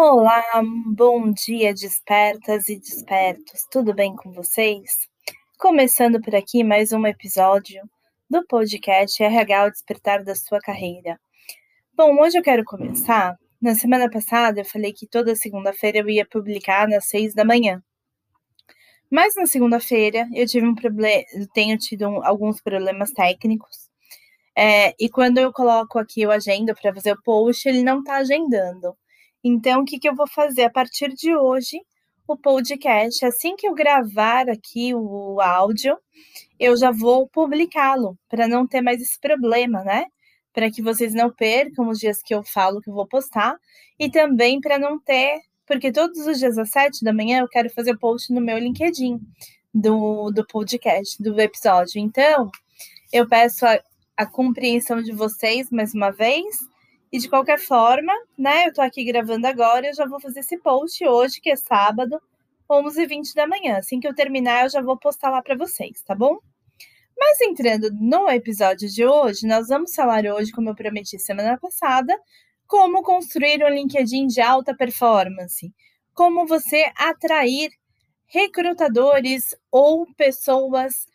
Olá, bom dia, despertas e despertos. Tudo bem com vocês? Começando por aqui mais um episódio do podcast RH o Despertar da Sua Carreira. Bom, hoje eu quero começar. Na semana passada eu falei que toda segunda-feira eu ia publicar nas seis da manhã. Mas na segunda-feira eu tive um problema, tenho tido um, alguns problemas técnicos. É, e quando eu coloco aqui o agenda para fazer o post, ele não está agendando. Então, o que, que eu vou fazer? A partir de hoje, o podcast, assim que eu gravar aqui o áudio, eu já vou publicá-lo, para não ter mais esse problema, né? Para que vocês não percam os dias que eu falo que eu vou postar, e também para não ter, porque todos os dias às sete da manhã eu quero fazer post no meu LinkedIn do, do podcast, do episódio. Então, eu peço a, a compreensão de vocês mais uma vez e de qualquer forma, né, eu tô aqui gravando agora, eu já vou fazer esse post hoje, que é sábado, 11h20 da manhã. Assim que eu terminar, eu já vou postar lá para vocês, tá bom? Mas entrando no episódio de hoje, nós vamos falar hoje, como eu prometi semana passada, como construir um LinkedIn de alta performance, como você atrair recrutadores ou pessoas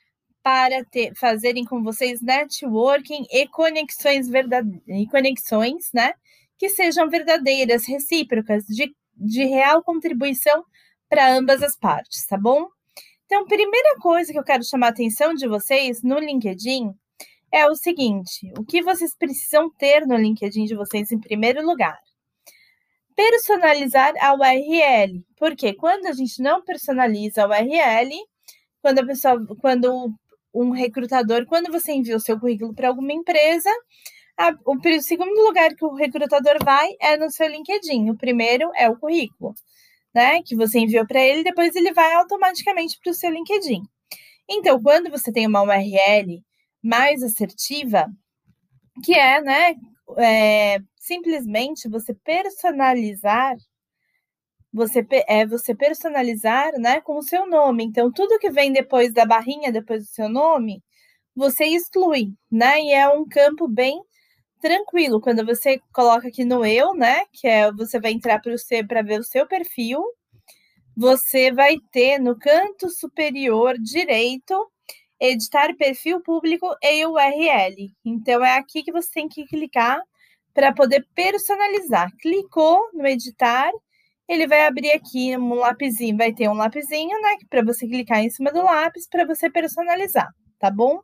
para ter, fazerem com vocês networking e conexões verdadeiras, e conexões, né? Que sejam verdadeiras, recíprocas, de, de real contribuição para ambas as partes, tá bom? Então, primeira coisa que eu quero chamar a atenção de vocês no LinkedIn é o seguinte: o que vocês precisam ter no LinkedIn de vocês em primeiro lugar? Personalizar a URL. Porque quando a gente não personaliza a URL, quando a pessoa, quando um recrutador, quando você envia o seu currículo para alguma empresa, a, o, o segundo lugar que o recrutador vai é no seu LinkedIn. O primeiro é o currículo, né? Que você enviou para ele, depois ele vai automaticamente para o seu LinkedIn. Então, quando você tem uma URL mais assertiva, que é, né, é, simplesmente você personalizar você é você personalizar, né, com o seu nome. Então, tudo que vem depois da barrinha, depois do seu nome, você exclui, né? E é um campo bem tranquilo. Quando você coloca aqui no eu, né, que é você vai entrar para o para ver o seu perfil, você vai ter no canto superior direito editar perfil público e URL. Então é aqui que você tem que clicar para poder personalizar. Clicou no editar, ele vai abrir aqui um lapisinho, vai ter um lapisinho, né, para você clicar em cima do lápis para você personalizar, tá bom?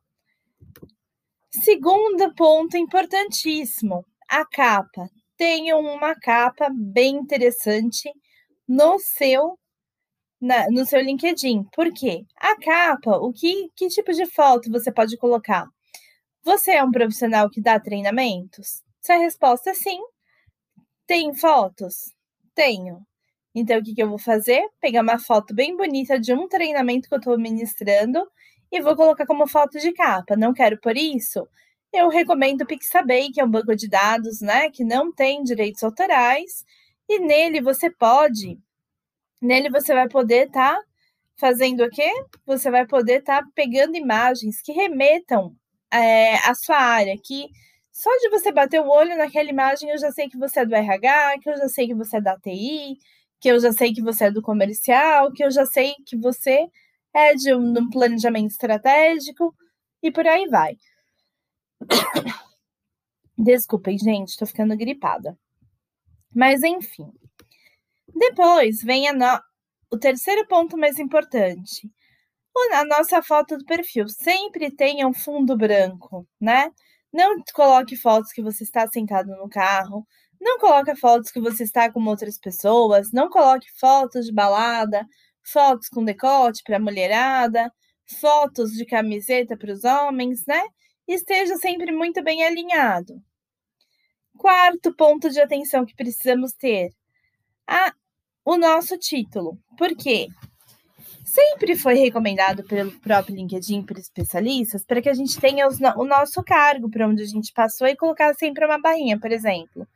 Segundo ponto importantíssimo, a capa. Tenha uma capa bem interessante no seu na, no seu LinkedIn. Por quê? A capa, o que, que tipo de foto você pode colocar? Você é um profissional que dá treinamentos? Se a resposta é sim, tem fotos? Tenho. Então, o que, que eu vou fazer? Pegar uma foto bem bonita de um treinamento que eu estou ministrando e vou colocar como foto de capa. Não quero por isso? Eu recomendo o Pixabay, que é um banco de dados, né, que não tem direitos autorais, e nele você pode, nele você vai poder estar tá fazendo o quê? Você vai poder estar tá pegando imagens que remetam é, à sua área, que só de você bater o olho naquela imagem eu já sei que você é do RH, que eu já sei que você é da TI, que eu já sei que você é do comercial, que eu já sei que você é de um, de um planejamento estratégico e por aí vai. Desculpem, gente, tô ficando gripada. Mas enfim. Depois vem no... o terceiro ponto mais importante. A nossa foto do perfil sempre tenha um fundo branco, né? Não coloque fotos que você está sentado no carro, não coloque fotos que você está com outras pessoas, não coloque fotos de balada, fotos com decote para mulherada, fotos de camiseta para os homens, né? Esteja sempre muito bem alinhado. Quarto ponto de atenção que precisamos ter: a, o nosso título. Por quê? Sempre foi recomendado pelo próprio LinkedIn por especialistas para que a gente tenha os, o nosso cargo para onde a gente passou e colocar sempre uma barrinha, por exemplo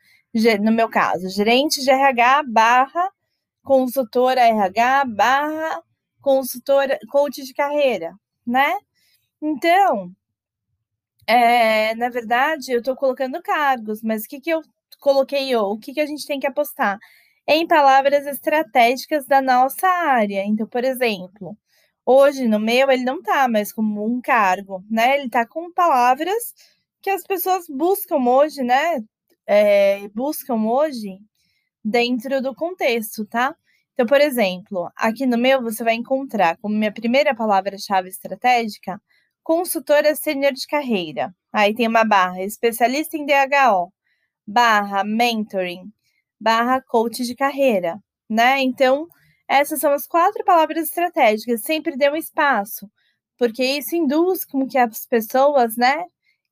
no meu caso, gerente de RH barra consultora RH barra consultora, coach de carreira, né? Então, é, na verdade, eu estou colocando cargos, mas o que, que eu coloquei eu? O que, que a gente tem que apostar? Em palavras estratégicas da nossa área. Então, por exemplo, hoje no meu ele não está mais como um cargo, né? Ele está com palavras que as pessoas buscam hoje, né? É, buscam hoje dentro do contexto, tá? Então, por exemplo, aqui no meu você vai encontrar como minha primeira palavra-chave estratégica consultora sênior de carreira. Aí tem uma barra especialista em DHO, barra mentoring, barra coach de carreira, né? Então, essas são as quatro palavras estratégicas. Sempre dê um espaço, porque isso induz com que as pessoas, né,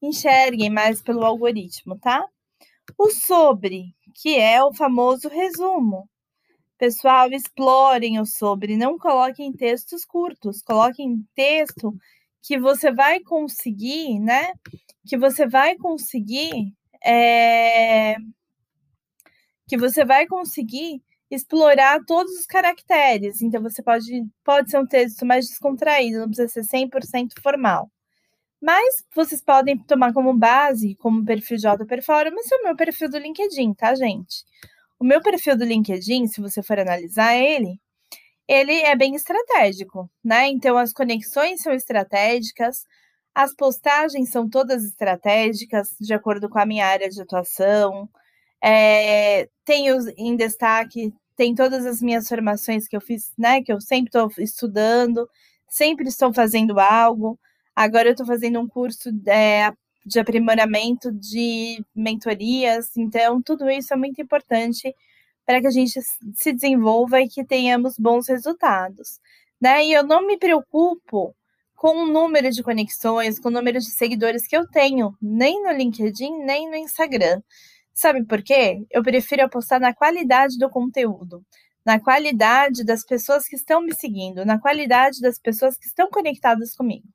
enxerguem mais pelo algoritmo, tá? O sobre, que é o famoso resumo. Pessoal, explorem o sobre, não coloquem textos curtos, coloquem texto que você vai conseguir, né? Que você vai conseguir é, que você vai conseguir explorar todos os caracteres. Então, você pode, pode ser um texto mais descontraído, não precisa ser 100% formal. Mas vocês podem tomar como base, como perfil de alta performance, o meu perfil do LinkedIn, tá, gente? O meu perfil do LinkedIn, se você for analisar ele, ele é bem estratégico, né? Então, as conexões são estratégicas, as postagens são todas estratégicas, de acordo com a minha área de atuação. É, tenho em destaque, tem todas as minhas formações que eu fiz, né? Que eu sempre estou estudando, sempre estou fazendo algo. Agora eu estou fazendo um curso é, de aprimoramento de mentorias, então tudo isso é muito importante para que a gente se desenvolva e que tenhamos bons resultados. Né? E eu não me preocupo com o número de conexões, com o número de seguidores que eu tenho, nem no LinkedIn, nem no Instagram. Sabe por quê? Eu prefiro apostar na qualidade do conteúdo, na qualidade das pessoas que estão me seguindo, na qualidade das pessoas que estão conectadas comigo.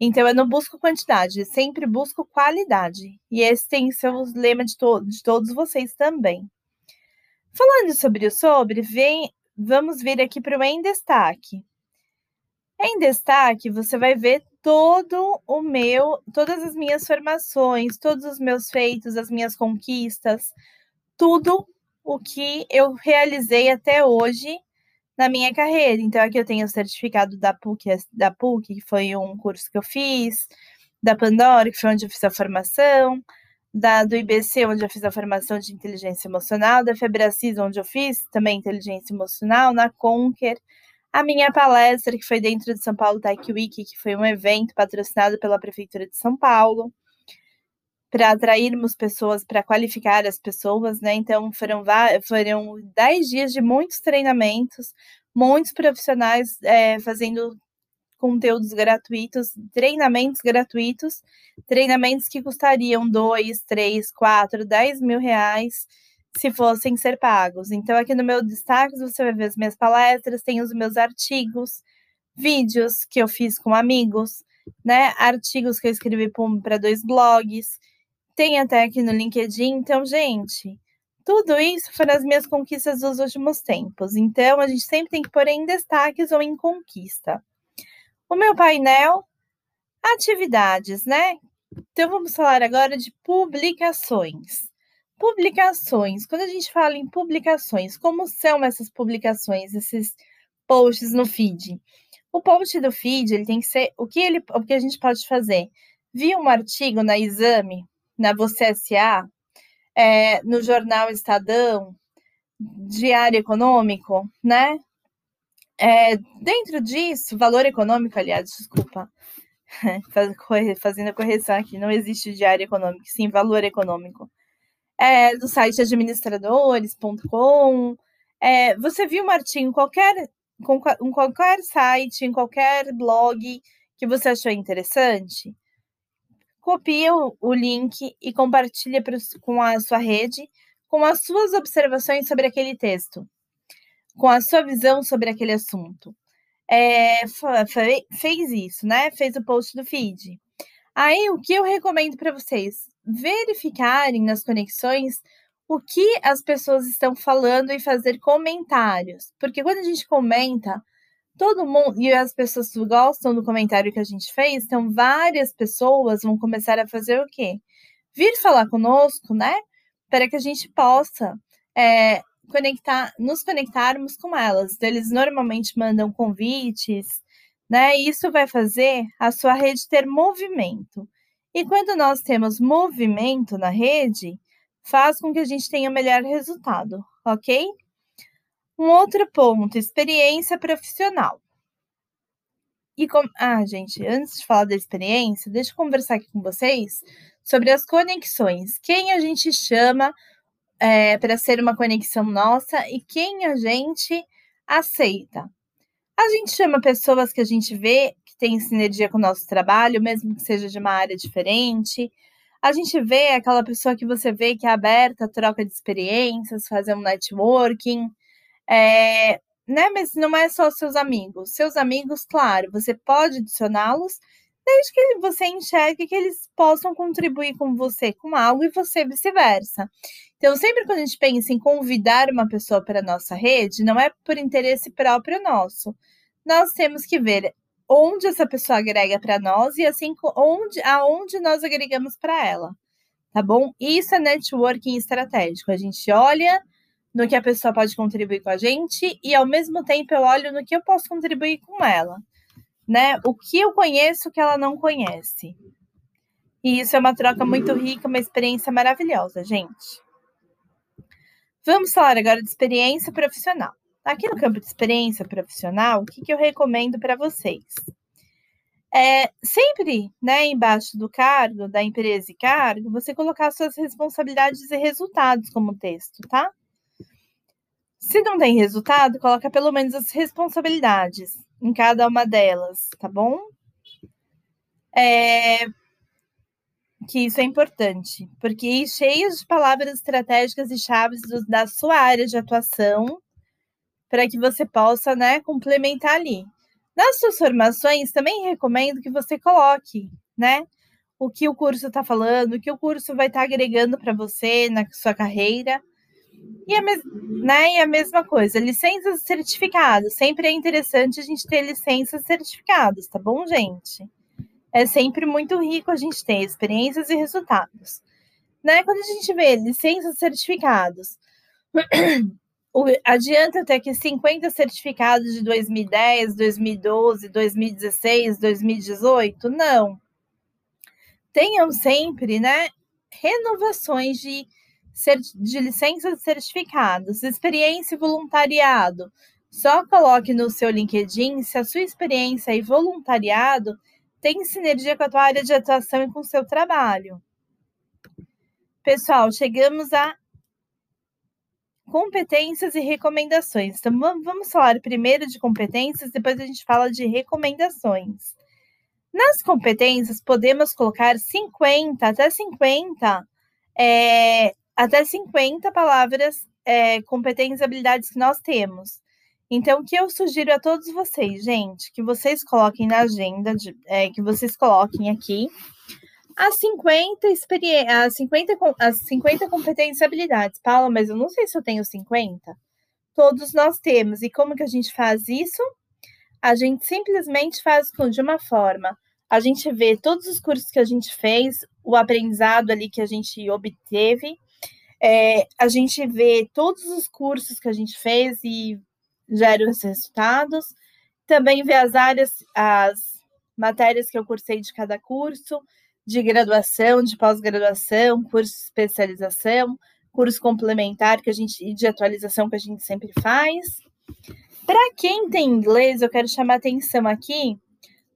Então, eu não busco quantidade, sempre busco qualidade. E esse tem o lema de, to de todos vocês também. Falando sobre o sobre, vem, vamos vir aqui para o em destaque. Em destaque, você vai ver todo o meu, todas as minhas formações, todos os meus feitos, as minhas conquistas, tudo o que eu realizei até hoje na minha carreira. Então, aqui eu tenho o certificado da PUC, da PUC, que foi um curso que eu fiz, da Pandora, que foi onde eu fiz a formação, da, do IBC, onde eu fiz a formação de inteligência emocional, da Febracis, onde eu fiz também inteligência emocional, na Conquer, a minha palestra, que foi dentro de São Paulo Tech Week, que foi um evento patrocinado pela Prefeitura de São Paulo, para atrairmos pessoas, para qualificar as pessoas, né? Então, foram, foram dez dias de muitos treinamentos, muitos profissionais é, fazendo conteúdos gratuitos, treinamentos gratuitos, treinamentos que custariam dois, três, quatro, dez mil reais se fossem ser pagos. Então, aqui no meu destaque, você vai ver as minhas palestras, tem os meus artigos, vídeos que eu fiz com amigos, né? Artigos que eu escrevi para dois blogs, tem até aqui no LinkedIn. Então, gente, tudo isso foram as minhas conquistas dos últimos tempos. Então, a gente sempre tem que pôr em destaques ou em conquista. O meu painel, atividades, né? Então, vamos falar agora de publicações. Publicações. Quando a gente fala em publicações, como são essas publicações, esses posts no feed? O post do feed, ele tem que ser o que ele, o que a gente pode fazer? Vi um artigo na Exame, na Você SA, é, no jornal Estadão, Diário Econômico, né? É, dentro disso, valor econômico, aliás, desculpa, fazendo a correção aqui, não existe diário econômico, sim valor econômico. É, do site administradores.com. É, você viu artigo em qualquer, em qualquer site, em qualquer blog que você achou interessante? Copia o, o link e compartilha com a sua rede com as suas observações sobre aquele texto com a sua visão sobre aquele assunto. É, fez isso, né? Fez o post do feed. Aí, o que eu recomendo para vocês? Verificarem nas conexões o que as pessoas estão falando e fazer comentários. Porque quando a gente comenta, todo mundo, e as pessoas gostam do comentário que a gente fez, então várias pessoas vão começar a fazer o quê? Vir falar conosco, né? Para que a gente possa é, conectar, nos conectarmos com elas. Então, eles normalmente mandam convites, né? Isso vai fazer a sua rede ter movimento. E quando nós temos movimento na rede, faz com que a gente tenha melhor resultado, ok? Um outro ponto, experiência profissional. E com... Ah, gente, antes de falar da experiência, deixa eu conversar aqui com vocês sobre as conexões. Quem a gente chama é, para ser uma conexão nossa e quem a gente aceita. A gente chama pessoas que a gente vê tem sinergia com o nosso trabalho, mesmo que seja de uma área diferente. A gente vê aquela pessoa que você vê que é aberta a troca de experiências, fazer um networking. É, né? Mas não é só seus amigos. Seus amigos, claro, você pode adicioná-los desde que você enxergue que eles possam contribuir com você com algo e você vice-versa. Então, sempre que a gente pensa em convidar uma pessoa para a nossa rede, não é por interesse próprio nosso. Nós temos que ver onde essa pessoa agrega para nós e assim onde, aonde nós agregamos para ela. Tá bom? Isso é networking estratégico. A gente olha no que a pessoa pode contribuir com a gente e ao mesmo tempo eu olho no que eu posso contribuir com ela né? O que eu conheço que ela não conhece. E isso é uma troca muito rica, uma experiência maravilhosa, gente. Vamos falar agora de experiência profissional. Aqui no campo de experiência profissional, o que, que eu recomendo para vocês? É sempre, né, embaixo do cargo, da empresa e cargo, você colocar suas responsabilidades e resultados como texto, tá? Se não tem resultado, coloca pelo menos as responsabilidades em cada uma delas, tá bom? É, que isso é importante, porque cheios de palavras estratégicas e chaves do, da sua área de atuação, para que você possa, né, complementar ali. Nas suas formações, também recomendo que você coloque, né, o que o curso está falando, o que o curso vai estar tá agregando para você na sua carreira, e a, né, e a mesma coisa, licenças e certificados. Sempre é interessante a gente ter licenças e certificados, tá bom, gente? É sempre muito rico a gente ter experiências e resultados. Né? Quando a gente vê licenças e certificados, adianta ter aqui 50 certificados de 2010, 2012, 2016, 2018? Não. Tenham sempre, né, renovações de de licenças e certificados, experiência e voluntariado. Só coloque no seu LinkedIn se a sua experiência e voluntariado tem sinergia com a tua área de atuação e com o seu trabalho. Pessoal, chegamos a competências e recomendações. Então, vamos falar primeiro de competências, depois a gente fala de recomendações. Nas competências, podemos colocar 50, até 50 é, até 50 palavras, é, competências e habilidades que nós temos. Então, o que eu sugiro a todos vocês, gente, que vocês coloquem na agenda, de, é, que vocês coloquem aqui as 50 experiências, as 50, as 50 competências e habilidades. Paula, mas eu não sei se eu tenho 50. Todos nós temos. E como que a gente faz isso? A gente simplesmente faz de uma forma. A gente vê todos os cursos que a gente fez, o aprendizado ali que a gente obteve, é, a gente vê todos os cursos que a gente fez e gera os resultados. Também vê as áreas, as matérias que eu cursei de cada curso, de graduação, de pós-graduação, curso de especialização, curso complementar que a gente de atualização que a gente sempre faz. Para quem tem inglês, eu quero chamar atenção aqui.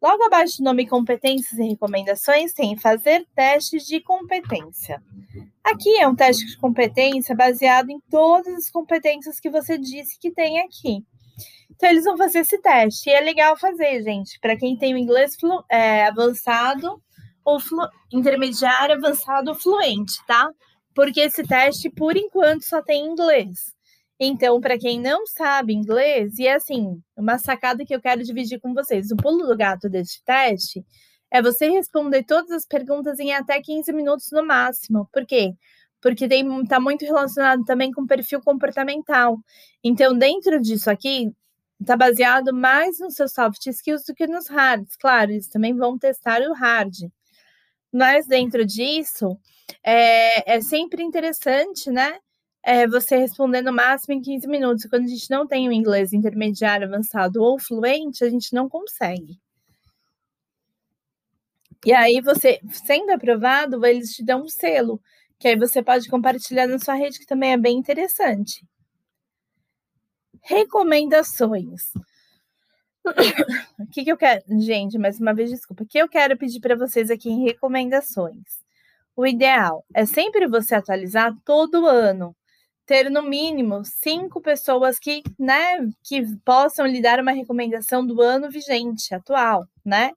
Logo abaixo do nome competências e recomendações tem fazer testes de competência. Aqui é um teste de competência baseado em todas as competências que você disse que tem aqui. Então, eles vão fazer esse teste. E é legal fazer, gente, para quem tem o inglês é, avançado ou flu, intermediário, avançado fluente, tá? Porque esse teste, por enquanto, só tem inglês. Então, para quem não sabe inglês, e é assim, uma sacada que eu quero dividir com vocês: o pulo do gato deste teste é você responder todas as perguntas em até 15 minutos no máximo. Por quê? Porque está muito relacionado também com perfil comportamental. Então, dentro disso aqui, está baseado mais nos seus soft skills do que nos hards. Claro, eles também vão testar o hard. Mas dentro disso, é, é sempre interessante, né? é, você responder no máximo em 15 minutos. Quando a gente não tem o inglês intermediário, avançado ou fluente, a gente não consegue. E aí, você, sendo aprovado, eles te dão um selo, que aí você pode compartilhar na sua rede, que também é bem interessante. Recomendações. O que, que eu quero. Gente, mais uma vez, desculpa. O que eu quero pedir para vocês aqui em recomendações? O ideal é sempre você atualizar todo ano. Ter no mínimo cinco pessoas que, né, que possam lhe dar uma recomendação do ano vigente, atual, né?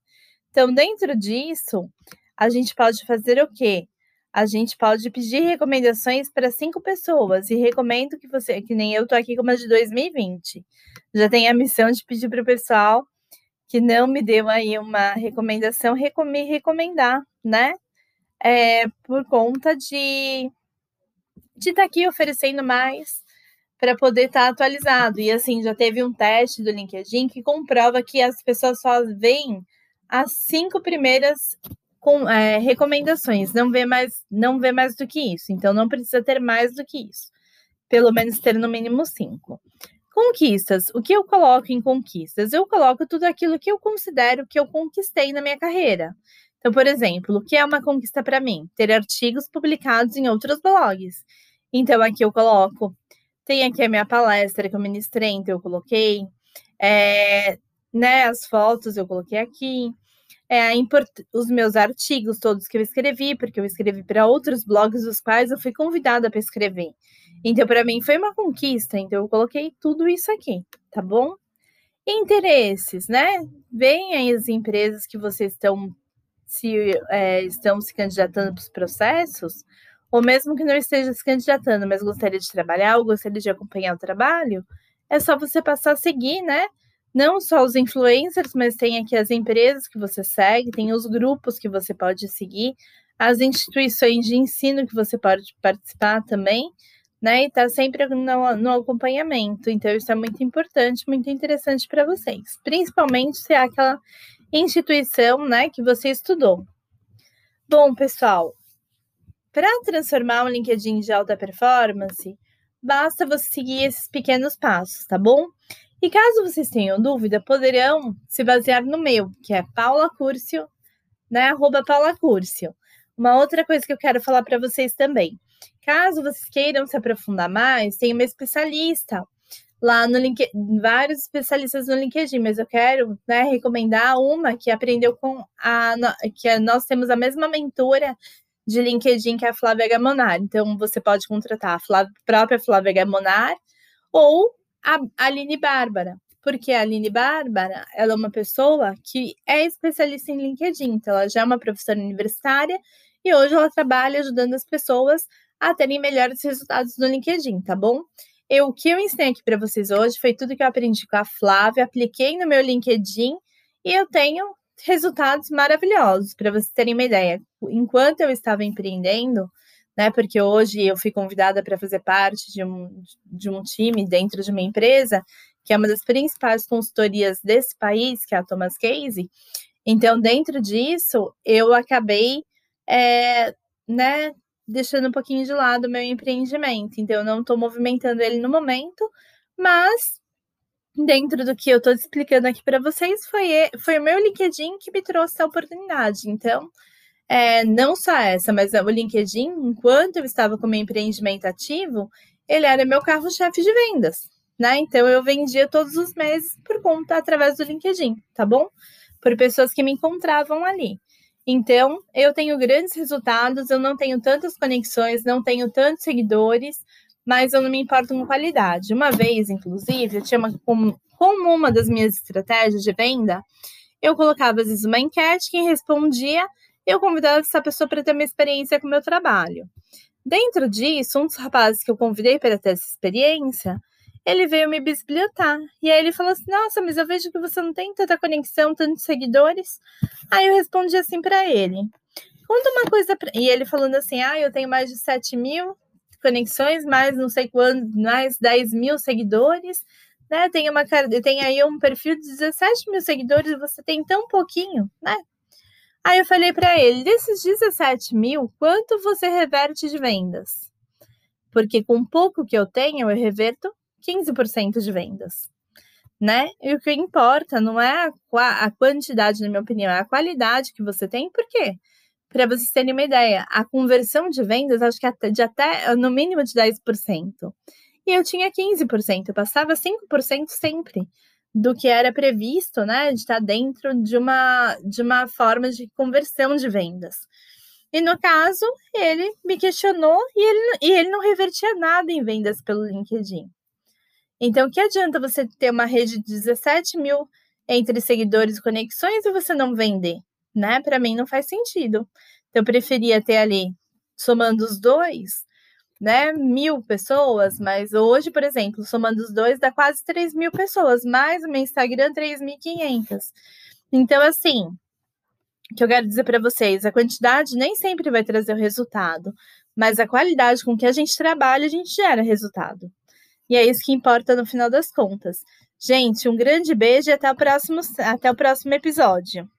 Então, dentro disso, a gente pode fazer o quê? A gente pode pedir recomendações para cinco pessoas e recomendo que você, que nem eu tô aqui com uma de 2020, já tenho a missão de pedir para o pessoal que não me deu aí uma recomendação, me recomendar, né? É, por conta de de estar tá aqui oferecendo mais para poder estar tá atualizado. E assim, já teve um teste do LinkedIn que comprova que as pessoas só veem as cinco primeiras com, é, recomendações, não vê mais, não vê mais do que isso. Então não precisa ter mais do que isso. Pelo menos ter no mínimo cinco. Conquistas. O que eu coloco em conquistas? Eu coloco tudo aquilo que eu considero que eu conquistei na minha carreira. Então, por exemplo, o que é uma conquista para mim? Ter artigos publicados em outros blogs. Então, aqui eu coloco. Tem aqui a minha palestra que eu ministrei, então eu coloquei. É, né, as fotos eu coloquei aqui. É, os meus artigos todos que eu escrevi, porque eu escrevi para outros blogs dos quais eu fui convidada para escrever. Então, para mim, foi uma conquista. Então, eu coloquei tudo isso aqui, tá bom? Interesses, né? Vem as empresas que vocês estão se, é, estão se candidatando para os processos, ou mesmo que não esteja se candidatando, mas gostaria de trabalhar ou gostaria de acompanhar o trabalho, é só você passar a seguir, né? Não só os influencers, mas tem aqui as empresas que você segue, tem os grupos que você pode seguir, as instituições de ensino que você pode participar também né? E tá sempre no, no acompanhamento. Então, isso é muito importante, muito interessante para vocês. Principalmente se é aquela instituição, né, que você estudou. Bom, pessoal, para transformar um LinkedIn de alta performance, basta você seguir esses pequenos passos, tá bom? E caso vocês tenham dúvida, poderão se basear no meu, que é Paula Curcio, né? Arroba Paula Curcio. Uma outra coisa que eu quero falar para vocês também. Caso vocês queiram se aprofundar mais, tem uma especialista lá no LinkedIn, vários especialistas no LinkedIn, mas eu quero né, recomendar uma que aprendeu com a que nós temos a mesma mentora de LinkedIn que é a Flávia Gamonar. Então você pode contratar a Flávia, própria Flávia Gamonar ou a Aline Bárbara, porque a Aline Bárbara ela é uma pessoa que é especialista em LinkedIn, então ela já é uma professora universitária e hoje ela trabalha ajudando as pessoas a terem melhores resultados no LinkedIn, tá bom? Eu, o que eu ensinei aqui para vocês hoje foi tudo que eu aprendi com a Flávia, apliquei no meu LinkedIn e eu tenho resultados maravilhosos, para vocês terem uma ideia. Enquanto eu estava empreendendo, né, porque hoje eu fui convidada para fazer parte de um, de um time dentro de uma empresa, que é uma das principais consultorias desse país, que é a Thomas Case. Então, dentro disso, eu acabei é, né, deixando um pouquinho de lado o meu empreendimento. Então, eu não estou movimentando ele no momento, mas dentro do que eu estou explicando aqui para vocês, foi, foi o meu LinkedIn que me trouxe a oportunidade. Então, é, não só essa, mas o LinkedIn, enquanto eu estava com meu empreendimento ativo, ele era meu carro-chefe de vendas, né? Então, eu vendia todos os meses por conta através do LinkedIn, tá bom? Por pessoas que me encontravam ali. Então, eu tenho grandes resultados, eu não tenho tantas conexões, não tenho tantos seguidores, mas eu não me importo com qualidade. Uma vez, inclusive, eu tinha uma, como, como uma das minhas estratégias de venda, eu colocava às vezes uma enquete, quem respondia, eu convidava essa pessoa para ter uma experiência com o meu trabalho. Dentro disso, um dos rapazes que eu convidei para ter essa experiência, ele veio me bisbilhotar. E aí ele falou assim: Nossa, mas eu vejo que você não tem tanta conexão, tantos seguidores. Aí eu respondi assim para ele: Conta uma coisa. Pra... E ele falando assim: Ah, eu tenho mais de 7 mil conexões, mais não sei quanto, mais 10 mil seguidores. Né? Tem, uma, tem aí um perfil de 17 mil seguidores você tem tão pouquinho, né? Aí eu falei para ele: desses 17 mil, quanto você reverte de vendas? porque com pouco que eu tenho, eu reverto 15% de vendas. Né? E o que importa não é a, quantidade, na minha opinião, é a qualidade que você tem. Por quê? Para vocês terem uma ideia, a conversão de vendas, acho que até, de até no mínimo de 10%. E eu tinha 15%, eu passava 5% sempre do que era previsto, né, de estar dentro de uma, de uma forma de conversão de vendas. E no caso, ele me questionou e ele, e ele não revertia nada em vendas pelo LinkedIn. Então, que adianta você ter uma rede de 17 mil entre seguidores e conexões e você não vender? Né? Para mim não faz sentido. Então, eu preferia ter ali, somando os dois, né, mil pessoas, mas hoje, por exemplo, somando os dois, dá quase 3 mil pessoas, mais o meu Instagram, 3.500. Então, assim, o que eu quero dizer para vocês, a quantidade nem sempre vai trazer o resultado, mas a qualidade com que a gente trabalha, a gente gera resultado. E é isso que importa no final das contas. Gente, um grande beijo e até o próximo, até o próximo episódio.